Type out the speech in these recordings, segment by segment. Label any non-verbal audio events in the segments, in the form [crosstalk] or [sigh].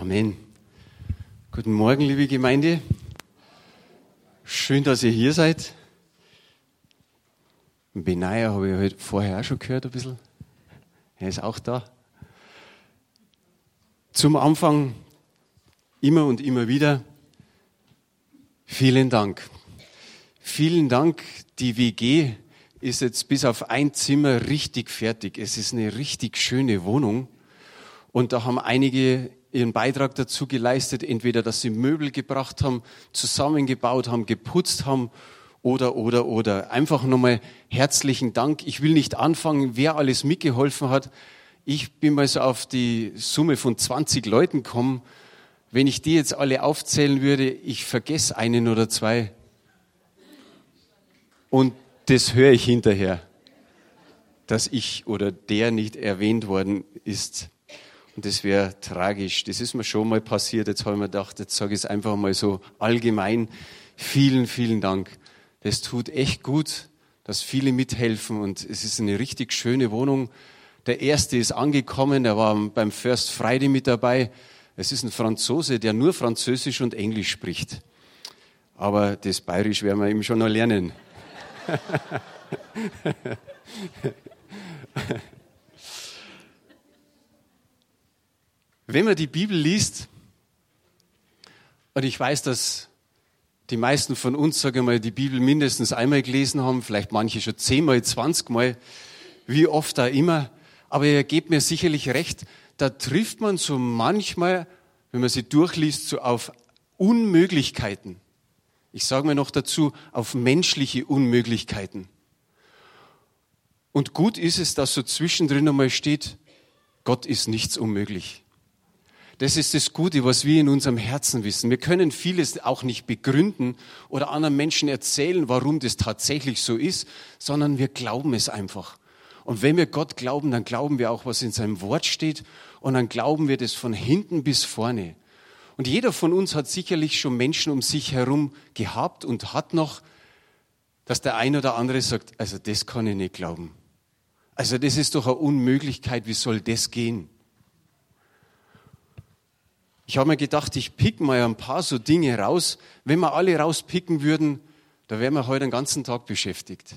Amen. Guten Morgen, liebe Gemeinde. Schön, dass ihr hier seid. Benaja habe ich heute vorher auch schon gehört, ein bisschen. Er ist auch da. Zum Anfang immer und immer wieder vielen Dank. Vielen Dank. Die WG ist jetzt bis auf ein Zimmer richtig fertig. Es ist eine richtig schöne Wohnung. Und da haben einige ihren Beitrag dazu geleistet, entweder dass sie Möbel gebracht haben, zusammengebaut haben, geputzt haben oder, oder, oder. Einfach nochmal herzlichen Dank. Ich will nicht anfangen, wer alles mitgeholfen hat. Ich bin mal so auf die Summe von 20 Leuten gekommen. Wenn ich die jetzt alle aufzählen würde, ich vergesse einen oder zwei. Und das höre ich hinterher, dass ich oder der nicht erwähnt worden ist. Und das wäre tragisch. Das ist mir schon mal passiert. Jetzt habe ich mir gedacht, jetzt sage ich es einfach mal so allgemein. Vielen, vielen Dank. Das tut echt gut, dass viele mithelfen und es ist eine richtig schöne Wohnung. Der erste ist angekommen, er war beim First Friday mit dabei. Es ist ein Franzose, der nur Französisch und Englisch spricht. Aber das Bayerisch werden wir ihm schon noch lernen. [laughs] Wenn man die Bibel liest, und ich weiß, dass die meisten von uns, sage ich mal, die Bibel mindestens einmal gelesen haben, vielleicht manche schon zehnmal, zwanzigmal, wie oft da immer, aber ihr gebt mir sicherlich recht, da trifft man so manchmal, wenn man sie durchliest, so auf Unmöglichkeiten. Ich sage mir noch dazu, auf menschliche Unmöglichkeiten. Und gut ist es, dass so zwischendrin einmal steht, Gott ist nichts unmöglich. Das ist das Gute, was wir in unserem Herzen wissen. Wir können vieles auch nicht begründen oder anderen Menschen erzählen, warum das tatsächlich so ist, sondern wir glauben es einfach. Und wenn wir Gott glauben, dann glauben wir auch, was in seinem Wort steht und dann glauben wir das von hinten bis vorne. Und jeder von uns hat sicherlich schon Menschen um sich herum gehabt und hat noch, dass der eine oder andere sagt, also das kann ich nicht glauben. Also das ist doch eine Unmöglichkeit, wie soll das gehen? Ich habe mir gedacht, ich pick mal ein paar so Dinge raus. Wenn wir alle rauspicken würden, da wären wir heute den ganzen Tag beschäftigt.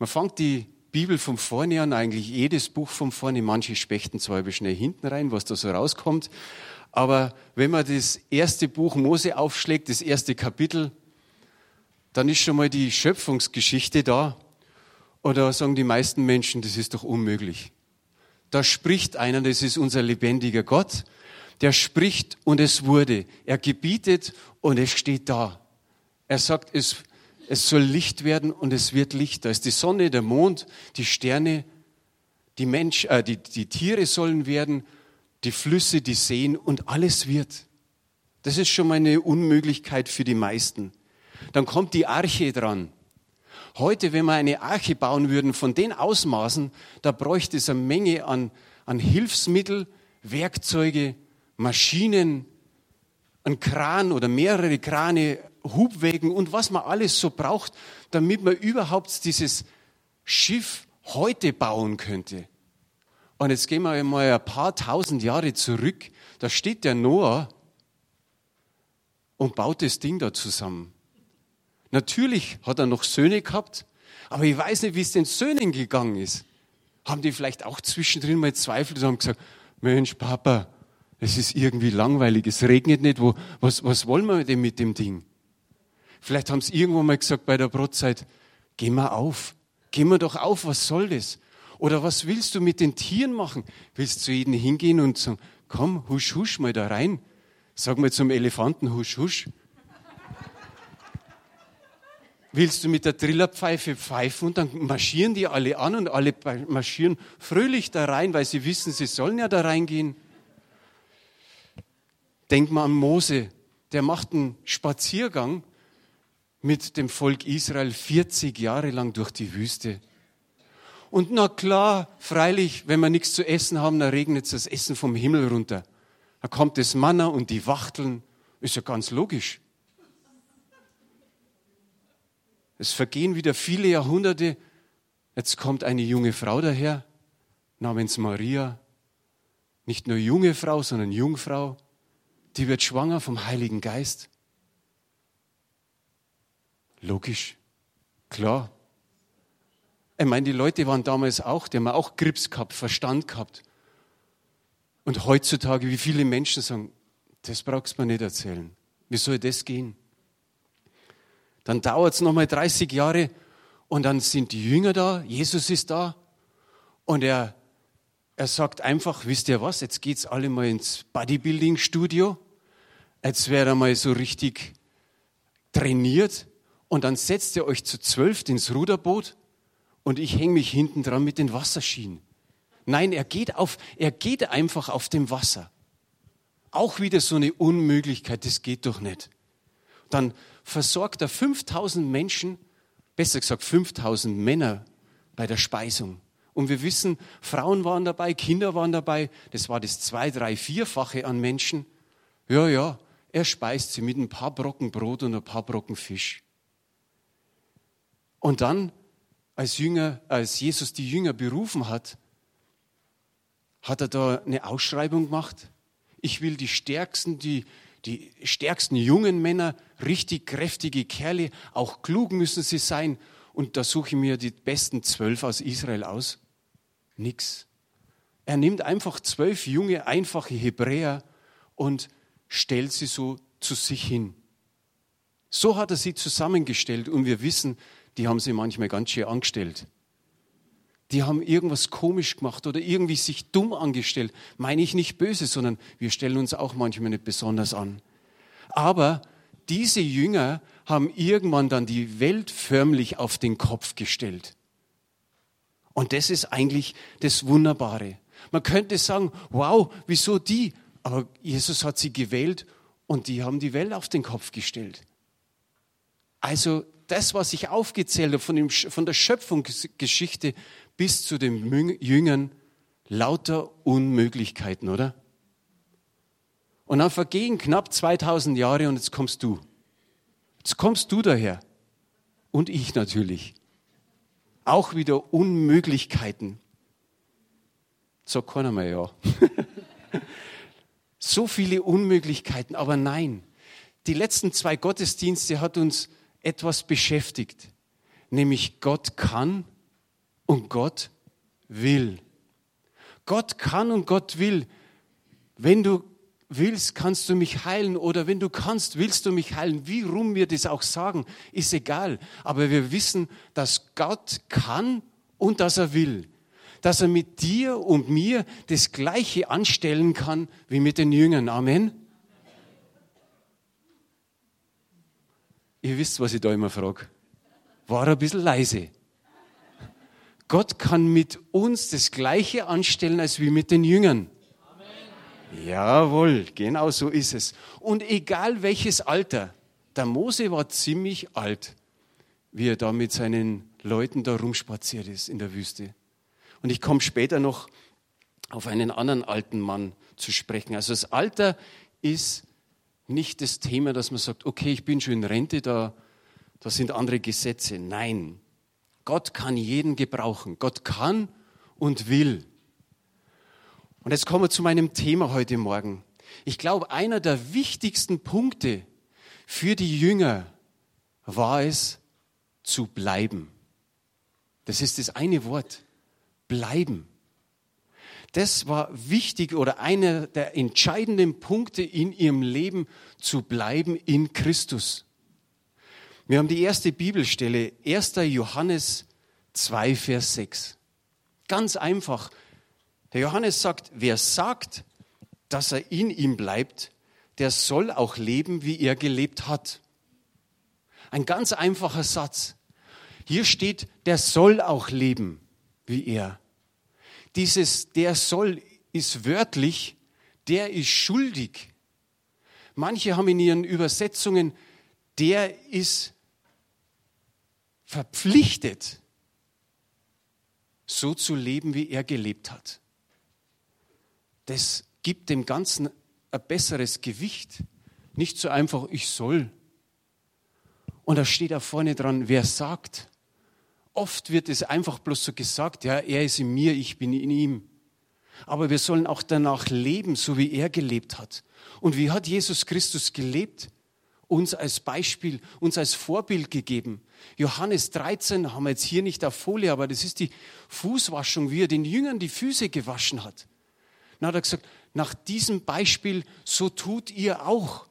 Man fängt die Bibel von vorne an, eigentlich jedes Buch von vorne. Manche spechten zwar ein schnell hinten rein, was da so rauskommt. Aber wenn man das erste Buch Mose aufschlägt, das erste Kapitel, dann ist schon mal die Schöpfungsgeschichte da. Da sagen die meisten Menschen, das ist doch unmöglich. Da spricht einer, das ist unser lebendiger Gott der spricht und es wurde. Er gebietet und es steht da. Er sagt, es, es soll Licht werden und es wird Licht. Da ist die Sonne, der Mond, die Sterne, die, Mensch, äh, die, die Tiere sollen werden, die Flüsse, die Seen und alles wird. Das ist schon mal eine Unmöglichkeit für die meisten. Dann kommt die Arche dran. Heute, wenn wir eine Arche bauen würden von den Ausmaßen, da bräuchte es eine Menge an, an Hilfsmittel, Werkzeuge, Maschinen, ein Kran oder mehrere Krane, Hubwägen und was man alles so braucht, damit man überhaupt dieses Schiff heute bauen könnte. Und jetzt gehen wir einmal ein paar tausend Jahre zurück. Da steht der Noah und baut das Ding da zusammen. Natürlich hat er noch Söhne gehabt, aber ich weiß nicht, wie es den Söhnen gegangen ist. Haben die vielleicht auch zwischendrin mal Zweifel und haben gesagt, Mensch, Papa, es ist irgendwie langweilig, es regnet nicht. Wo, was, was wollen wir denn mit dem Ding? Vielleicht haben sie irgendwo mal gesagt bei der Brotzeit, geh mal auf, geh mal doch auf, was soll das? Oder was willst du mit den Tieren machen? Willst du zu jedem hingehen und sagen, komm, husch, husch mal da rein? Sag mal zum Elefanten, husch, husch. Willst du mit der Trillerpfeife pfeifen und dann marschieren die alle an und alle marschieren fröhlich da rein, weil sie wissen, sie sollen ja da reingehen. Denk mal an Mose, der macht einen Spaziergang mit dem Volk Israel 40 Jahre lang durch die Wüste. Und na klar, freilich, wenn wir nichts zu essen haben, dann regnet das Essen vom Himmel runter. Da kommt das Manna und die Wachteln. Ist ja ganz logisch. Es vergehen wieder viele Jahrhunderte. Jetzt kommt eine junge Frau daher, namens Maria. Nicht nur junge Frau, sondern Jungfrau. Die wird schwanger vom Heiligen Geist. Logisch. Klar. Ich meine, die Leute waren damals auch, die haben auch Grips gehabt, Verstand gehabt. Und heutzutage, wie viele Menschen sagen, das brauchst du mir nicht erzählen. Wie soll das gehen? Dann dauert es nochmal 30 Jahre und dann sind die Jünger da, Jesus ist da und er, er sagt einfach, wisst ihr was, jetzt geht's alle mal ins Bodybuilding-Studio, jetzt wäre er mal so richtig trainiert und dann setzt ihr euch zu zwölf ins Ruderboot und ich hänge mich hinten dran mit den Wasserschienen. Nein, er geht auf, er geht einfach auf dem Wasser. Auch wieder so eine Unmöglichkeit, das geht doch nicht. Dann versorgt er 5000 Menschen, besser gesagt 5000 Männer bei der Speisung. Und wir wissen, Frauen waren dabei, Kinder waren dabei, das war das zwei, drei, vierfache an Menschen. Ja, ja, er speist sie mit ein paar Brocken Brot und ein paar Brocken Fisch. Und dann, als, Jünger, als Jesus die Jünger berufen hat, hat er da eine Ausschreibung gemacht. Ich will die stärksten, die, die stärksten jungen Männer, richtig kräftige Kerle, auch klug müssen sie sein. Und da suche ich mir die besten zwölf aus Israel aus. Nix. Er nimmt einfach zwölf junge, einfache Hebräer und stellt sie so zu sich hin. So hat er sie zusammengestellt und wir wissen, die haben sie manchmal ganz schön angestellt die haben irgendwas komisch gemacht oder irgendwie sich dumm angestellt. Meine ich nicht böse, sondern wir stellen uns auch manchmal nicht besonders an. Aber diese Jünger haben irgendwann dann die Welt förmlich auf den Kopf gestellt. Und das ist eigentlich das Wunderbare. Man könnte sagen, wow, wieso die? Aber Jesus hat sie gewählt und die haben die Welt auf den Kopf gestellt. Also das, was ich aufgezählt habe von, dem, von der Schöpfungsgeschichte bis zu den Jüngern, lauter Unmöglichkeiten, oder? Und dann vergehen knapp 2000 Jahre und jetzt kommst du. Jetzt kommst du daher. Und ich natürlich. Auch wieder Unmöglichkeiten. So keiner mehr, ja. [laughs] so viele Unmöglichkeiten, aber nein. Die letzten zwei Gottesdienste hat uns etwas beschäftigt, nämlich Gott kann und Gott will. Gott kann und Gott will. Wenn du willst, kannst du mich heilen oder wenn du kannst, willst du mich heilen. Wie rum wir das auch sagen, ist egal. Aber wir wissen, dass Gott kann und dass er will. Dass er mit dir und mir das Gleiche anstellen kann wie mit den Jüngern. Amen. Ihr wisst, was ich da immer frage. War ein bisschen leise. Gott kann mit uns das Gleiche anstellen als wie mit den Jüngern. Jawohl, genau so ist es. Und egal welches Alter, der Mose war ziemlich alt, wie er da mit seinen Leuten da rumspaziert ist in der Wüste. Und ich komme später noch auf einen anderen alten Mann zu sprechen. Also das Alter ist nicht das Thema, dass man sagt, okay, ich bin schon in Rente, da, da sind andere Gesetze. Nein, Gott kann jeden gebrauchen. Gott kann und will. Und jetzt kommen wir zu meinem Thema heute Morgen. Ich glaube, einer der wichtigsten Punkte für die Jünger war es, zu bleiben. Das ist das eine Wort. Bleiben. Das war wichtig oder einer der entscheidenden Punkte in ihrem Leben, zu bleiben in Christus. Wir haben die erste Bibelstelle, 1. Johannes 2, Vers 6. Ganz einfach. Der Johannes sagt, wer sagt, dass er in ihm bleibt, der soll auch leben, wie er gelebt hat. Ein ganz einfacher Satz. Hier steht, der soll auch leben, wie er. Dieses der soll ist wörtlich, der ist schuldig. Manche haben in ihren Übersetzungen, der ist verpflichtet, so zu leben, wie er gelebt hat. Das gibt dem Ganzen ein besseres Gewicht. Nicht so einfach, ich soll. Und da steht da vorne dran, wer sagt. Oft wird es einfach bloß so gesagt, ja, er ist in mir, ich bin in ihm. Aber wir sollen auch danach leben, so wie er gelebt hat. Und wie hat Jesus Christus gelebt? Uns als Beispiel, uns als Vorbild gegeben. Johannes 13 haben wir jetzt hier nicht auf Folie, aber das ist die Fußwaschung, wie er den Jüngern die Füße gewaschen hat. Dann hat er gesagt, nach diesem Beispiel, so tut ihr auch.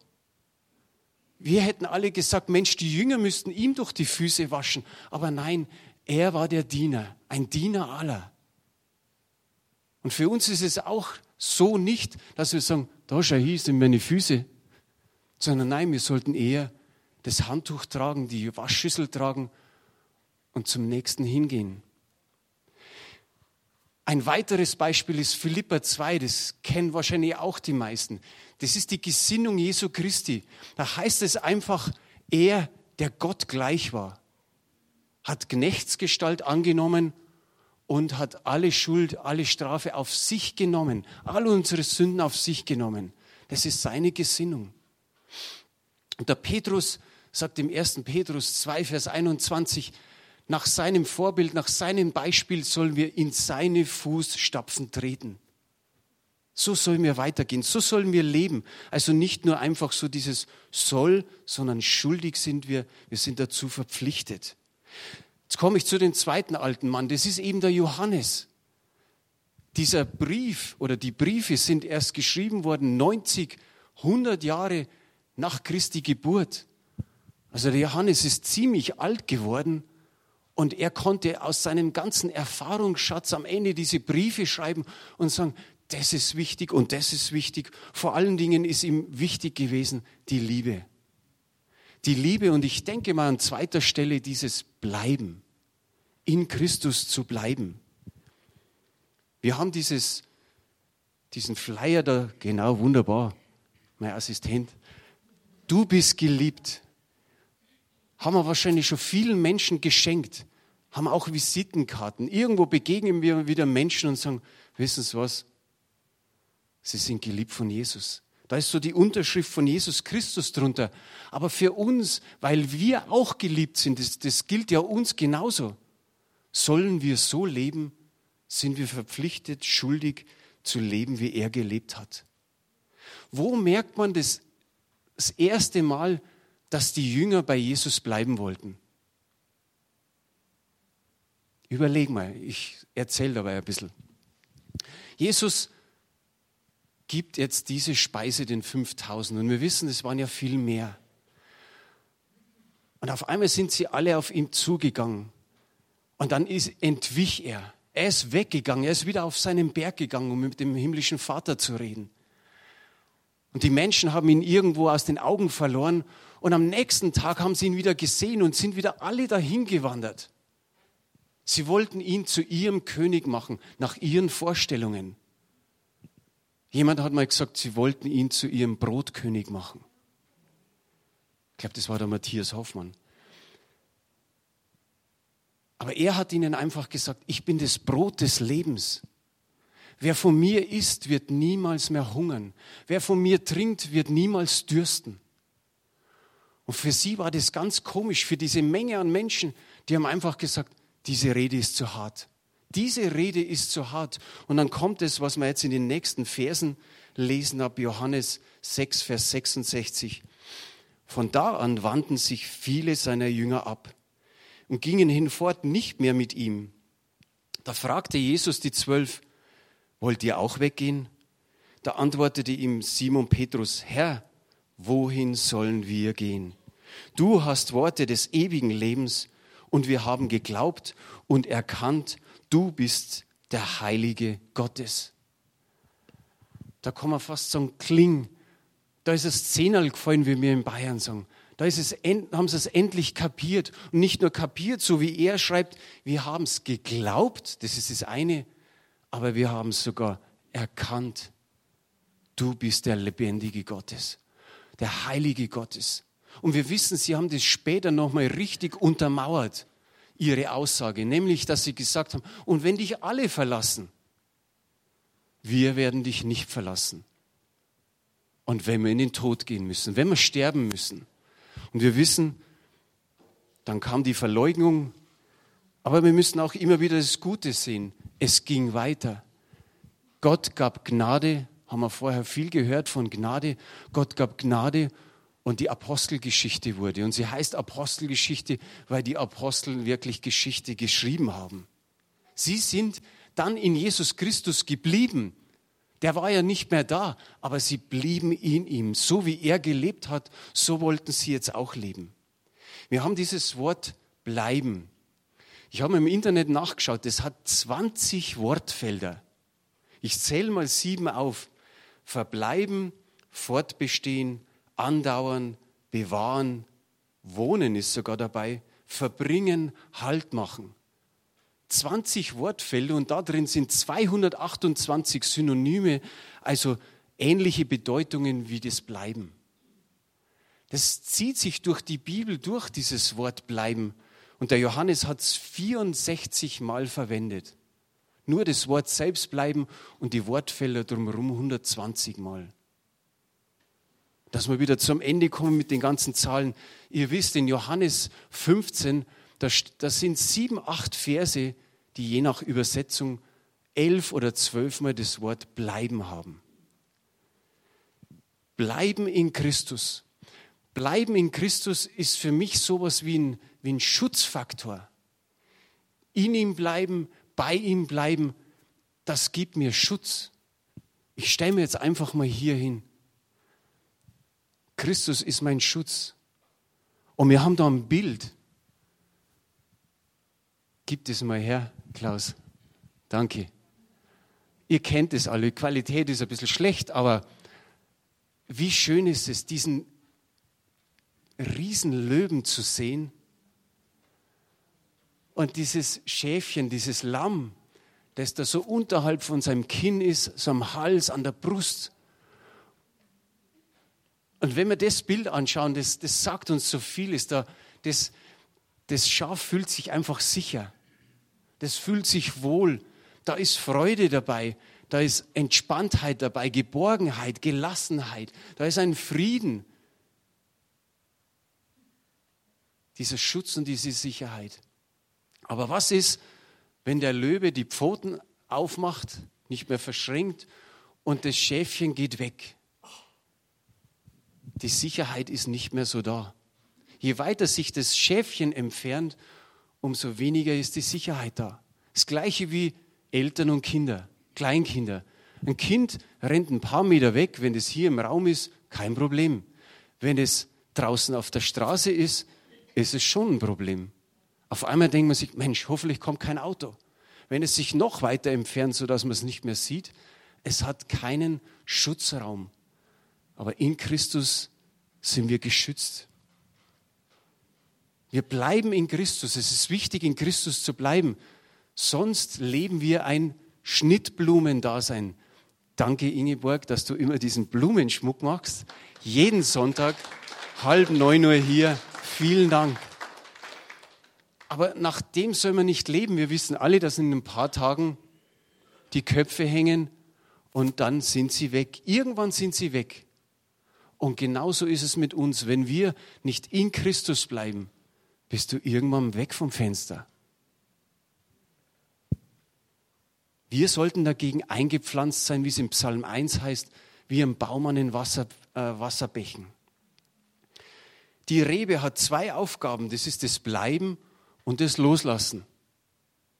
Wir hätten alle gesagt, Mensch, die Jünger müssten ihm durch die Füße waschen. Aber nein, er war der Diener, ein Diener aller. Und für uns ist es auch so nicht, dass wir sagen, da schau hier sind meine Füße, sondern nein, wir sollten eher das Handtuch tragen, die Waschschüssel tragen und zum nächsten hingehen. Ein weiteres Beispiel ist Philippa 2, das kennen wahrscheinlich auch die meisten. Das ist die Gesinnung Jesu Christi. Da heißt es einfach, er, der Gott gleich war, hat Knechtsgestalt angenommen und hat alle Schuld, alle Strafe auf sich genommen, all unsere Sünden auf sich genommen. Das ist seine Gesinnung. Und der Petrus sagt im 1. Petrus 2, Vers 21, nach seinem Vorbild, nach seinem Beispiel sollen wir in seine Fußstapfen treten. So sollen wir weitergehen, so sollen wir leben. Also nicht nur einfach so dieses soll, sondern schuldig sind wir, wir sind dazu verpflichtet. Jetzt komme ich zu dem zweiten alten Mann, das ist eben der Johannes. Dieser Brief oder die Briefe sind erst geschrieben worden 90, 100 Jahre nach Christi Geburt. Also der Johannes ist ziemlich alt geworden und er konnte aus seinem ganzen Erfahrungsschatz am Ende diese Briefe schreiben und sagen, das ist wichtig und das ist wichtig. Vor allen Dingen ist ihm wichtig gewesen die Liebe. Die Liebe und ich denke mal an zweiter Stelle dieses Bleiben, in Christus zu bleiben. Wir haben dieses, diesen Flyer da, genau, wunderbar, mein Assistent. Du bist geliebt haben wir wahrscheinlich schon vielen Menschen geschenkt, haben auch Visitenkarten. Irgendwo begegnen wir wieder Menschen und sagen, wissen Sie was? Sie sind geliebt von Jesus. Da ist so die Unterschrift von Jesus Christus drunter. Aber für uns, weil wir auch geliebt sind, das, das gilt ja uns genauso, sollen wir so leben, sind wir verpflichtet, schuldig zu leben, wie er gelebt hat. Wo merkt man das, das erste Mal, dass die Jünger bei Jesus bleiben wollten. Überleg mal, ich erzähle dabei ein bisschen. Jesus gibt jetzt diese Speise den 5000 und wir wissen, es waren ja viel mehr. Und auf einmal sind sie alle auf ihn zugegangen und dann ist, entwich er. Er ist weggegangen, er ist wieder auf seinen Berg gegangen, um mit dem himmlischen Vater zu reden. Und die Menschen haben ihn irgendwo aus den Augen verloren und am nächsten Tag haben sie ihn wieder gesehen und sind wieder alle dahin gewandert. Sie wollten ihn zu ihrem König machen, nach ihren Vorstellungen. Jemand hat mal gesagt, sie wollten ihn zu ihrem Brotkönig machen. Ich glaube, das war der Matthias Hoffmann. Aber er hat ihnen einfach gesagt, ich bin das Brot des Lebens. Wer von mir isst, wird niemals mehr hungern. Wer von mir trinkt, wird niemals dürsten. Und für sie war das ganz komisch, für diese Menge an Menschen, die haben einfach gesagt, diese Rede ist zu hart. Diese Rede ist zu hart. Und dann kommt es, was wir jetzt in den nächsten Versen lesen ab Johannes 6, Vers 66. Von da an wandten sich viele seiner Jünger ab und gingen hinfort nicht mehr mit ihm. Da fragte Jesus die Zwölf, wollt ihr auch weggehen? Da antwortete ihm Simon Petrus, Herr, wohin sollen wir gehen? Du hast Worte des ewigen Lebens und wir haben geglaubt und erkannt, du bist der Heilige Gottes. Da kann man fast sagen, kling. Da ist es zehnmal gefallen, wie wir in Bayern sagen. Da ist es, haben sie es endlich kapiert. Und nicht nur kapiert, so wie er schreibt, wir haben es geglaubt, das ist das eine, aber wir haben es sogar erkannt. Du bist der lebendige Gottes, der Heilige Gottes. Und wir wissen, sie haben das später nochmal richtig untermauert, ihre Aussage, nämlich, dass sie gesagt haben, und wenn dich alle verlassen, wir werden dich nicht verlassen. Und wenn wir in den Tod gehen müssen, wenn wir sterben müssen. Und wir wissen, dann kam die Verleugnung, aber wir müssen auch immer wieder das Gute sehen. Es ging weiter. Gott gab Gnade, haben wir vorher viel gehört von Gnade. Gott gab Gnade und die Apostelgeschichte wurde. Und sie heißt Apostelgeschichte, weil die Apostel wirklich Geschichte geschrieben haben. Sie sind dann in Jesus Christus geblieben. Der war ja nicht mehr da, aber sie blieben in ihm. So wie er gelebt hat, so wollten sie jetzt auch leben. Wir haben dieses Wort bleiben. Ich habe im Internet nachgeschaut, das hat 20 Wortfelder. Ich zähle mal sieben auf. Verbleiben, fortbestehen, andauern, bewahren, wohnen ist sogar dabei, verbringen, Halt machen. 20 Wortfelder und da drin sind 228 Synonyme, also ähnliche Bedeutungen wie das Bleiben. Das zieht sich durch die Bibel durch, dieses Wort bleiben. Und der Johannes hat es 64 Mal verwendet. Nur das Wort selbst bleiben und die Wortfelder drumherum 120 Mal. Dass wir wieder zum Ende kommen mit den ganzen Zahlen. Ihr wisst, in Johannes 15, das sind sieben, acht Verse, die je nach Übersetzung elf oder zwölfmal das Wort bleiben haben. Bleiben in Christus. Bleiben in Christus ist für mich sowas wie ein, wie ein Schutzfaktor. In ihm bleiben, bei ihm bleiben, das gibt mir Schutz. Ich stelle mir jetzt einfach mal hier hin. Christus ist mein Schutz. Und wir haben da ein Bild. Gib es mal her, Klaus. Danke. Ihr kennt es alle. Die Qualität ist ein bisschen schlecht, aber wie schön ist es, diesen Riesenlöwen zu sehen und dieses Schäfchen, dieses Lamm, das da so unterhalb von seinem Kinn ist, so am Hals, an der Brust. Und wenn wir das Bild anschauen, das, das sagt uns so viel, ist da, das, das Schaf fühlt sich einfach sicher. Das fühlt sich wohl. Da ist Freude dabei. Da ist Entspanntheit dabei, Geborgenheit, Gelassenheit. Da ist ein Frieden. Dieser Schutz und diese Sicherheit. Aber was ist, wenn der Löwe die Pfoten aufmacht, nicht mehr verschränkt und das Schäfchen geht weg? Die Sicherheit ist nicht mehr so da. Je weiter sich das Schäfchen entfernt, umso weniger ist die Sicherheit da. Das gleiche wie Eltern und Kinder, Kleinkinder. Ein Kind rennt ein paar Meter weg, wenn es hier im Raum ist, kein Problem. Wenn es draußen auf der Straße ist, ist es schon ein Problem. Auf einmal denkt man sich, Mensch, hoffentlich kommt kein Auto. Wenn es sich noch weiter entfernt, sodass man es nicht mehr sieht, es hat keinen Schutzraum. Aber in Christus sind wir geschützt. Wir bleiben in Christus. Es ist wichtig, in Christus zu bleiben. Sonst leben wir ein Schnittblumendasein. Danke, Ingeborg, dass du immer diesen Blumenschmuck machst. Jeden Sonntag, halb neun Uhr hier. Vielen Dank. Aber nach dem soll man nicht leben. Wir wissen alle, dass in ein paar Tagen die Köpfe hängen und dann sind sie weg. Irgendwann sind sie weg. Und genauso ist es mit uns. Wenn wir nicht in Christus bleiben, bist du irgendwann weg vom Fenster. Wir sollten dagegen eingepflanzt sein, wie es im Psalm 1 heißt, wie ein Baum an den Wasser, äh, Wasserbächen. Die Rebe hat zwei Aufgaben, das ist das Bleiben und das Loslassen.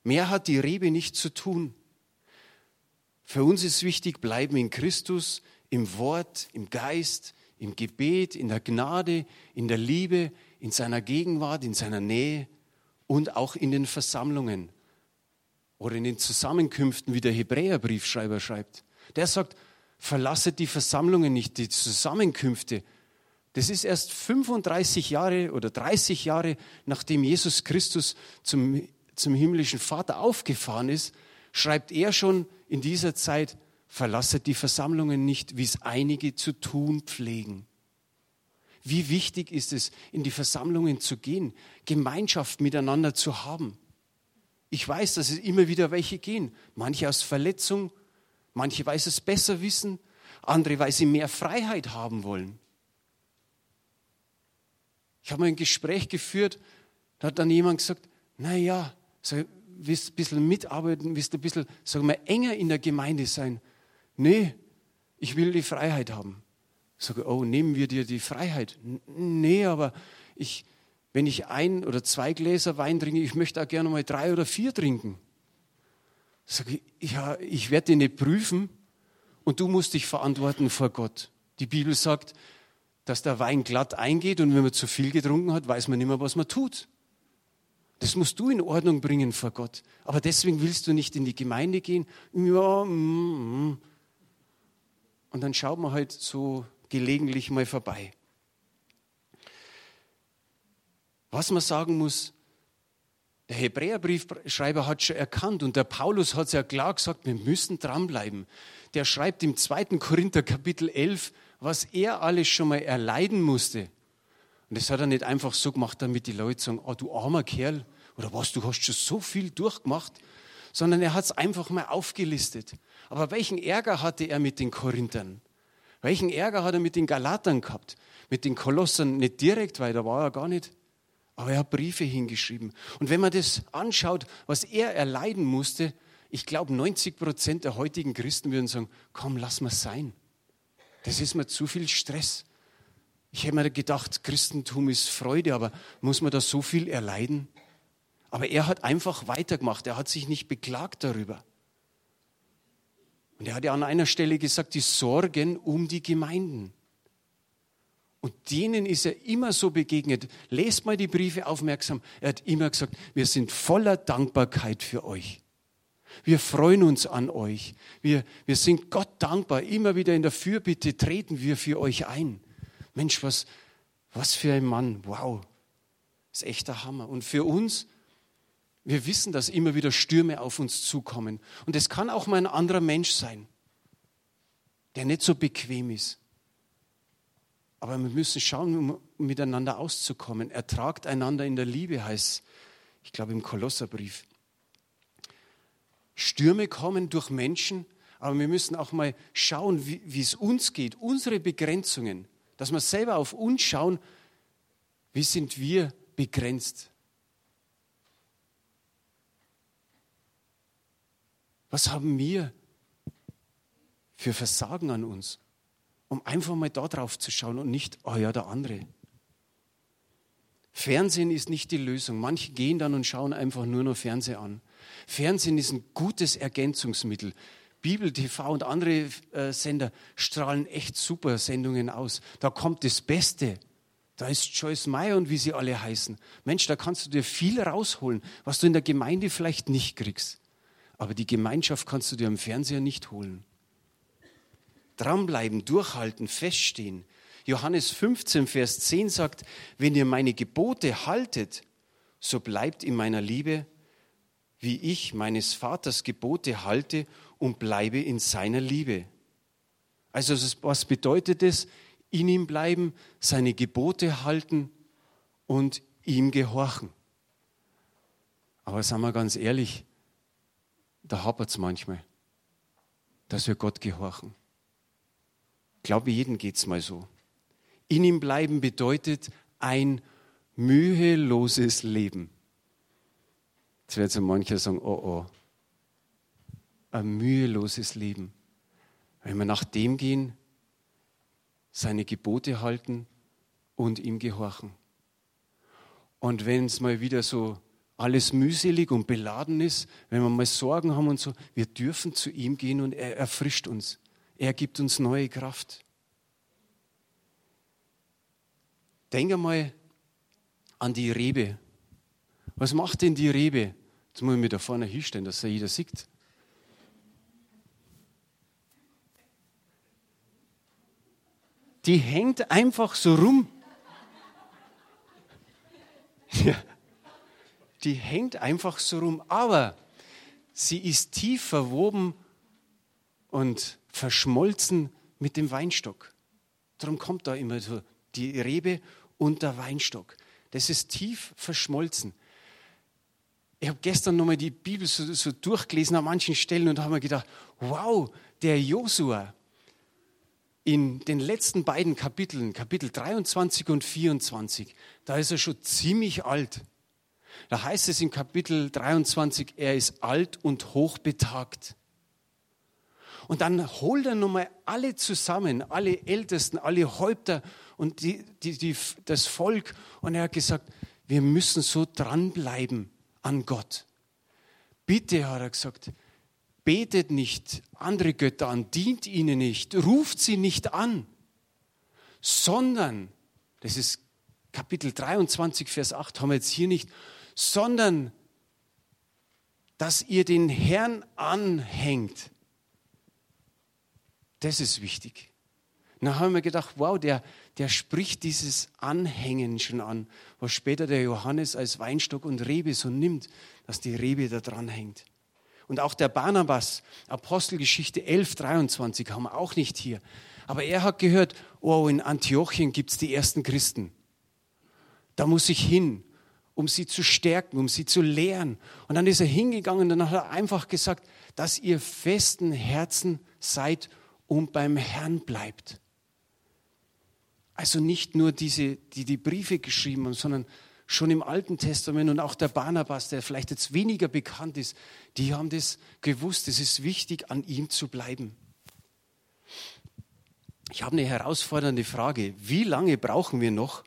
Mehr hat die Rebe nicht zu tun. Für uns ist wichtig, bleiben in Christus, im Wort, im Geist, im Gebet, in der Gnade, in der Liebe, in seiner Gegenwart, in seiner Nähe und auch in den Versammlungen oder in den Zusammenkünften, wie der Hebräerbriefschreiber schreibt. Der sagt, verlasset die Versammlungen nicht, die Zusammenkünfte. Das ist erst 35 Jahre oder 30 Jahre, nachdem Jesus Christus zum, zum himmlischen Vater aufgefahren ist, schreibt er schon in dieser Zeit, Verlasset die Versammlungen nicht, wie es einige zu tun pflegen. Wie wichtig ist es, in die Versammlungen zu gehen, Gemeinschaft miteinander zu haben. Ich weiß, dass es immer wieder welche gehen. Manche aus Verletzung, manche, weil sie es besser wissen, andere, weil sie mehr Freiheit haben wollen. Ich habe mal ein Gespräch geführt, da hat dann jemand gesagt, naja, so, willst ein bisschen mitarbeiten, willst ein bisschen, sagen wir, enger in der Gemeinde sein, nee, ich will die Freiheit haben. Ich sage, oh, nehmen wir dir die Freiheit? Nee, aber ich, wenn ich ein oder zwei Gläser Wein trinke, ich möchte auch gerne mal drei oder vier trinken. Ich sage, ja, ich werde dich nicht prüfen und du musst dich verantworten vor Gott. Die Bibel sagt, dass der Wein glatt eingeht und wenn man zu viel getrunken hat, weiß man nicht mehr, was man tut. Das musst du in Ordnung bringen vor Gott. Aber deswegen willst du nicht in die Gemeinde gehen. Ja, mm, mm. Und dann schaut man halt so gelegentlich mal vorbei. Was man sagen muss, der Hebräerbriefschreiber hat schon erkannt und der Paulus hat es ja klar gesagt, wir müssen dranbleiben. Der schreibt im 2. Korinther Kapitel 11, was er alles schon mal erleiden musste. Und das hat er nicht einfach so gemacht, damit die Leute sagen, oh du armer Kerl, oder was, du hast schon so viel durchgemacht, sondern er hat es einfach mal aufgelistet. Aber welchen Ärger hatte er mit den Korinthern? Welchen Ärger hat er mit den Galatern gehabt? Mit den Kolossern nicht direkt, weil da war er gar nicht. Aber er hat Briefe hingeschrieben. Und wenn man das anschaut, was er erleiden musste, ich glaube, 90 Prozent der heutigen Christen würden sagen, komm, lass mal sein. Das ist mir zu viel Stress. Ich hätte mir gedacht, Christentum ist Freude, aber muss man da so viel erleiden? Aber er hat einfach weitergemacht. Er hat sich nicht beklagt darüber. Und er hat ja an einer Stelle gesagt, die Sorgen um die Gemeinden. Und denen ist er immer so begegnet. Lest mal die Briefe aufmerksam. Er hat immer gesagt, wir sind voller Dankbarkeit für euch. Wir freuen uns an euch. Wir, wir sind Gott dankbar. Immer wieder in der Fürbitte treten wir für euch ein. Mensch, was, was für ein Mann. Wow. Das ist echter Hammer. Und für uns, wir wissen, dass immer wieder Stürme auf uns zukommen. Und es kann auch mal ein anderer Mensch sein, der nicht so bequem ist. Aber wir müssen schauen, um miteinander auszukommen. Ertragt einander in der Liebe, heißt ich glaube im Kolosserbrief. Stürme kommen durch Menschen, aber wir müssen auch mal schauen, wie, wie es uns geht, unsere Begrenzungen, dass wir selber auf uns schauen, wie sind wir begrenzt. Was haben wir für Versagen an uns? Um einfach mal da drauf zu schauen und nicht, oh ja, der andere. Fernsehen ist nicht die Lösung. Manche gehen dann und schauen einfach nur noch Fernsehen an. Fernsehen ist ein gutes Ergänzungsmittel. Bibel TV und andere äh, Sender strahlen echt super Sendungen aus. Da kommt das Beste. Da ist Joyce Meyer und wie sie alle heißen. Mensch, da kannst du dir viel rausholen, was du in der Gemeinde vielleicht nicht kriegst. Aber die Gemeinschaft kannst du dir am Fernseher nicht holen. Dranbleiben, durchhalten, feststehen. Johannes 15, Vers 10 sagt, wenn ihr meine Gebote haltet, so bleibt in meiner Liebe wie ich meines Vaters Gebote halte und bleibe in seiner Liebe. Also was bedeutet es? In ihm bleiben, seine Gebote halten und ihm gehorchen. Aber sagen wir ganz ehrlich, da hapert es manchmal, dass wir Gott gehorchen. Ich glaube, jedem geht es mal so. In ihm bleiben bedeutet ein müheloses Leben. Jetzt werden so manche sagen, oh oh, ein müheloses Leben. Wenn wir nach dem gehen, seine Gebote halten und ihm gehorchen. Und wenn es mal wieder so alles mühselig und beladen ist, wenn wir mal Sorgen haben und so, wir dürfen zu ihm gehen und er erfrischt uns. Er gibt uns neue Kraft. Denke mal an die Rebe. Was macht denn die Rebe? Jetzt muss ich mich da vorne hinstellen, dass er jeder sieht. Die hängt einfach so rum. [laughs] Ja, die hängt einfach so rum. Aber sie ist tief verwoben und verschmolzen mit dem Weinstock. Darum kommt da immer so die Rebe und der Weinstock. Das ist tief verschmolzen ich habe gestern nochmal die Bibel so, so, durchgelesen an manchen Stellen und habe mir gedacht, wow, der Josua in den letzten beiden Kapiteln, Kapitel 23 und 24, da ist er schon ziemlich alt. Da heißt es in Kapitel 23, er ist alt und hochbetagt. Und dann holt er nochmal alle zusammen, alle Ältesten, alle Häupter und die, die, die, das Volk. Und er hat gesagt, wir müssen so dranbleiben an Gott. Bitte, hat er gesagt, betet nicht andere Götter an, dient ihnen nicht, ruft sie nicht an, sondern, das ist Kapitel 23, Vers 8, haben wir jetzt hier nicht, sondern dass ihr den Herrn anhängt. Das ist wichtig. dann haben wir gedacht, wow, der, der spricht dieses Anhängen schon an, was später der Johannes als Weinstock und Rebe so nimmt, dass die Rebe da dran hängt. Und auch der Barnabas, Apostelgeschichte 11, 23, haben wir auch nicht hier. Aber er hat gehört, oh, in Antiochien gibt es die ersten Christen. Da muss ich hin, um sie zu stärken, um sie zu lehren. Und dann ist er hingegangen und dann hat er einfach gesagt, dass ihr festen Herzen seid und beim Herrn bleibt. Also nicht nur diese, die die Briefe geschrieben haben, sondern schon im Alten Testament und auch der Barnabas, der vielleicht jetzt weniger bekannt ist, die haben das gewusst. Es ist wichtig, an ihm zu bleiben. Ich habe eine herausfordernde Frage. Wie lange brauchen wir noch,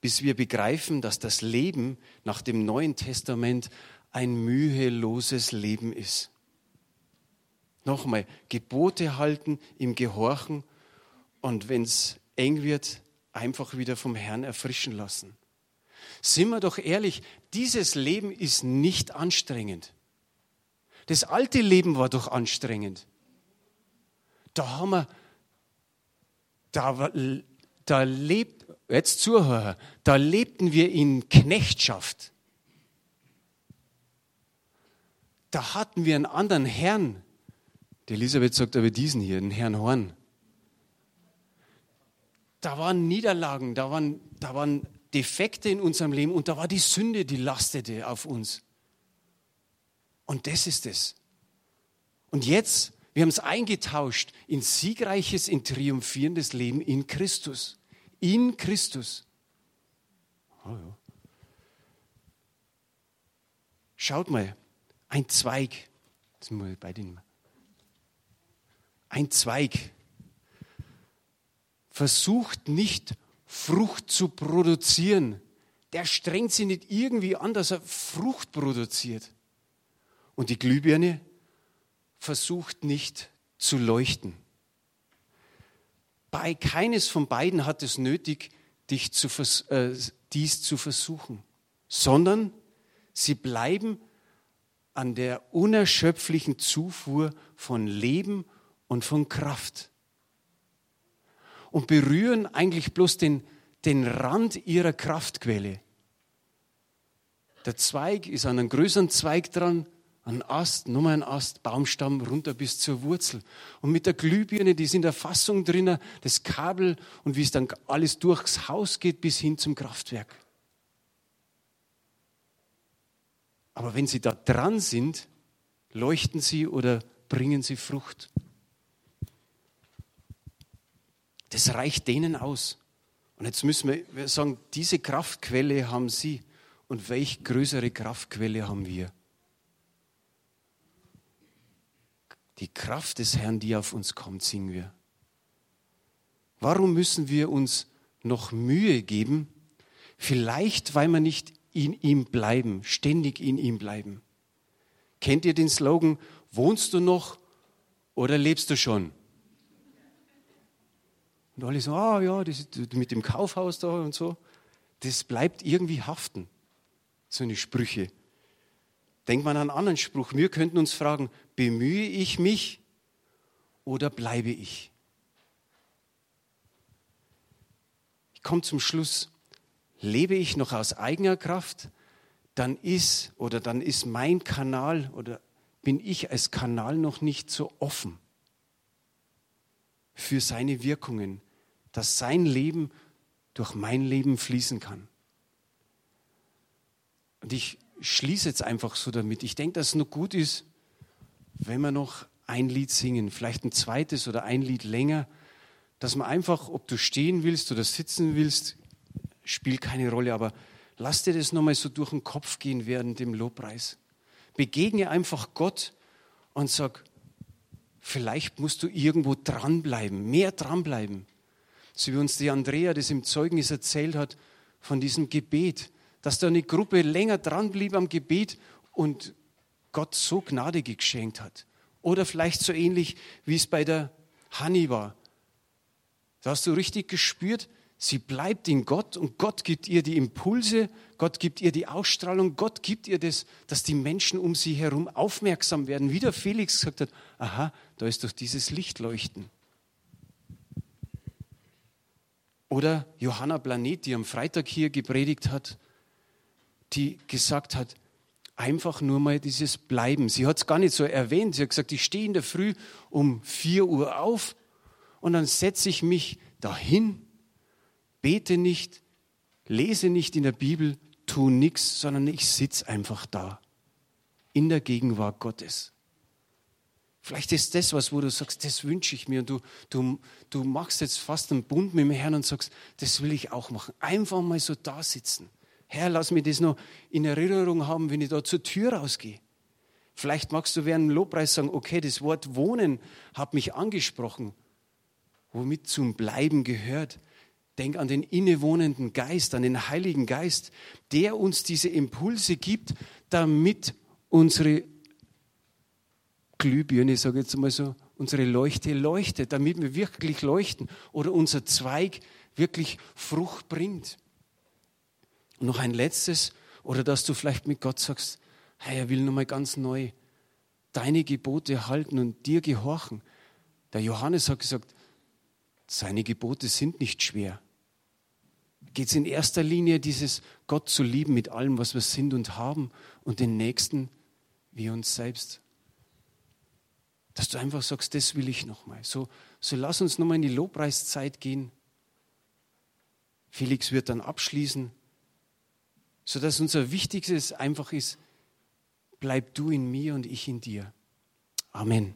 bis wir begreifen, dass das Leben nach dem Neuen Testament ein müheloses Leben ist? Nochmal, Gebote halten, im Gehorchen und wenn es eng wird, einfach wieder vom Herrn erfrischen lassen. Sind wir doch ehrlich, dieses Leben ist nicht anstrengend. Das alte Leben war doch anstrengend. Da haben wir, da, da lebt, jetzt Zuhörer, da lebten wir in Knechtschaft. Da hatten wir einen anderen Herrn. Die Elisabeth sagt aber diesen hier, den Herrn Horn da waren Niederlagen, da waren, da waren Defekte in unserem Leben und da war die Sünde, die lastete auf uns. Und das ist es. Und jetzt, wir haben es eingetauscht in siegreiches, in triumphierendes Leben in Christus. In Christus. Oh ja. Schaut mal, ein Zweig, das sind wir bei den, ein Zweig, versucht nicht Frucht zu produzieren. Der strengt sich nicht irgendwie an, dass er Frucht produziert. Und die Glühbirne versucht nicht zu leuchten. Bei keines von beiden hat es nötig, dich zu, äh, dies zu versuchen, sondern sie bleiben an der unerschöpflichen Zufuhr von Leben und von Kraft und berühren eigentlich bloß den, den Rand ihrer Kraftquelle. Der Zweig ist an einem größeren Zweig dran, ein Ast, nochmal ein Ast, Baumstamm runter bis zur Wurzel. Und mit der Glühbirne, die ist in der Fassung drinnen, das Kabel und wie es dann alles durchs Haus geht bis hin zum Kraftwerk. Aber wenn sie da dran sind, leuchten sie oder bringen sie Frucht. Das reicht denen aus. Und jetzt müssen wir sagen, diese Kraftquelle haben sie. Und welche größere Kraftquelle haben wir? Die Kraft des Herrn, die auf uns kommt, singen wir. Warum müssen wir uns noch Mühe geben? Vielleicht, weil wir nicht in ihm bleiben, ständig in ihm bleiben. Kennt ihr den Slogan, wohnst du noch oder lebst du schon? Und alle so, ah ja, das mit dem Kaufhaus da und so. Das bleibt irgendwie haften, so eine Sprüche. Denkt man an einen anderen Spruch. Wir könnten uns fragen, bemühe ich mich oder bleibe ich? Ich komme zum Schluss. Lebe ich noch aus eigener Kraft, dann ist oder dann ist mein Kanal oder bin ich als Kanal noch nicht so offen für seine Wirkungen, dass sein Leben durch mein Leben fließen kann. Und ich schließe jetzt einfach so damit. Ich denke, dass es noch gut ist, wenn wir noch ein Lied singen, vielleicht ein zweites oder ein Lied länger, dass man einfach, ob du stehen willst oder sitzen willst, spielt keine Rolle, aber lass dir das nochmal so durch den Kopf gehen während dem Lobpreis. Begegne einfach Gott und sag, Vielleicht musst du irgendwo dranbleiben, mehr dranbleiben. So wie uns die Andrea das im Zeugnis erzählt hat von diesem Gebet, dass da eine Gruppe länger dranblieb am Gebet und Gott so Gnade geschenkt hat. Oder vielleicht so ähnlich, wie es bei der Hanni war. Da hast du richtig gespürt, sie bleibt in Gott und Gott gibt ihr die Impulse, Gott gibt ihr die Ausstrahlung, Gott gibt ihr das, dass die Menschen um sie herum aufmerksam werden. Wie der Felix gesagt hat, aha, da ist doch dieses Lichtleuchten. Oder Johanna Planet, die am Freitag hier gepredigt hat, die gesagt hat, einfach nur mal dieses Bleiben. Sie hat es gar nicht so erwähnt. Sie hat gesagt, ich stehe in der Früh um 4 Uhr auf und dann setze ich mich dahin, bete nicht, lese nicht in der Bibel, tue nichts, sondern ich sitze einfach da in der Gegenwart Gottes. Vielleicht ist das was, wo du sagst, das wünsche ich mir. Und du, du, du machst jetzt fast einen Bund mit dem Herrn und sagst, das will ich auch machen. Einfach mal so da sitzen. Herr, lass mich das noch in Erinnerung haben, wenn ich da zur Tür rausgehe. Vielleicht magst du während dem Lobpreis sagen, okay, das Wort Wohnen hat mich angesprochen, womit zum Bleiben gehört. Denk an den innewohnenden Geist, an den Heiligen Geist, der uns diese Impulse gibt, damit unsere Glühbirne, sage ich jetzt mal so, unsere Leuchte leuchtet, damit wir wirklich leuchten oder unser Zweig wirklich Frucht bringt. Und noch ein letztes, oder dass du vielleicht mit Gott sagst, hey, er will nochmal ganz neu deine Gebote halten und dir gehorchen. Der Johannes hat gesagt, seine Gebote sind nicht schwer. Geht es in erster Linie dieses Gott zu lieben mit allem, was wir sind und haben und den Nächsten wie uns selbst. Dass du einfach sagst, das will ich nochmal. So, so lass uns nochmal in die Lobpreiszeit gehen. Felix wird dann abschließen sodass unser Wichtigstes einfach ist, bleib du in mir und ich in dir. Amen.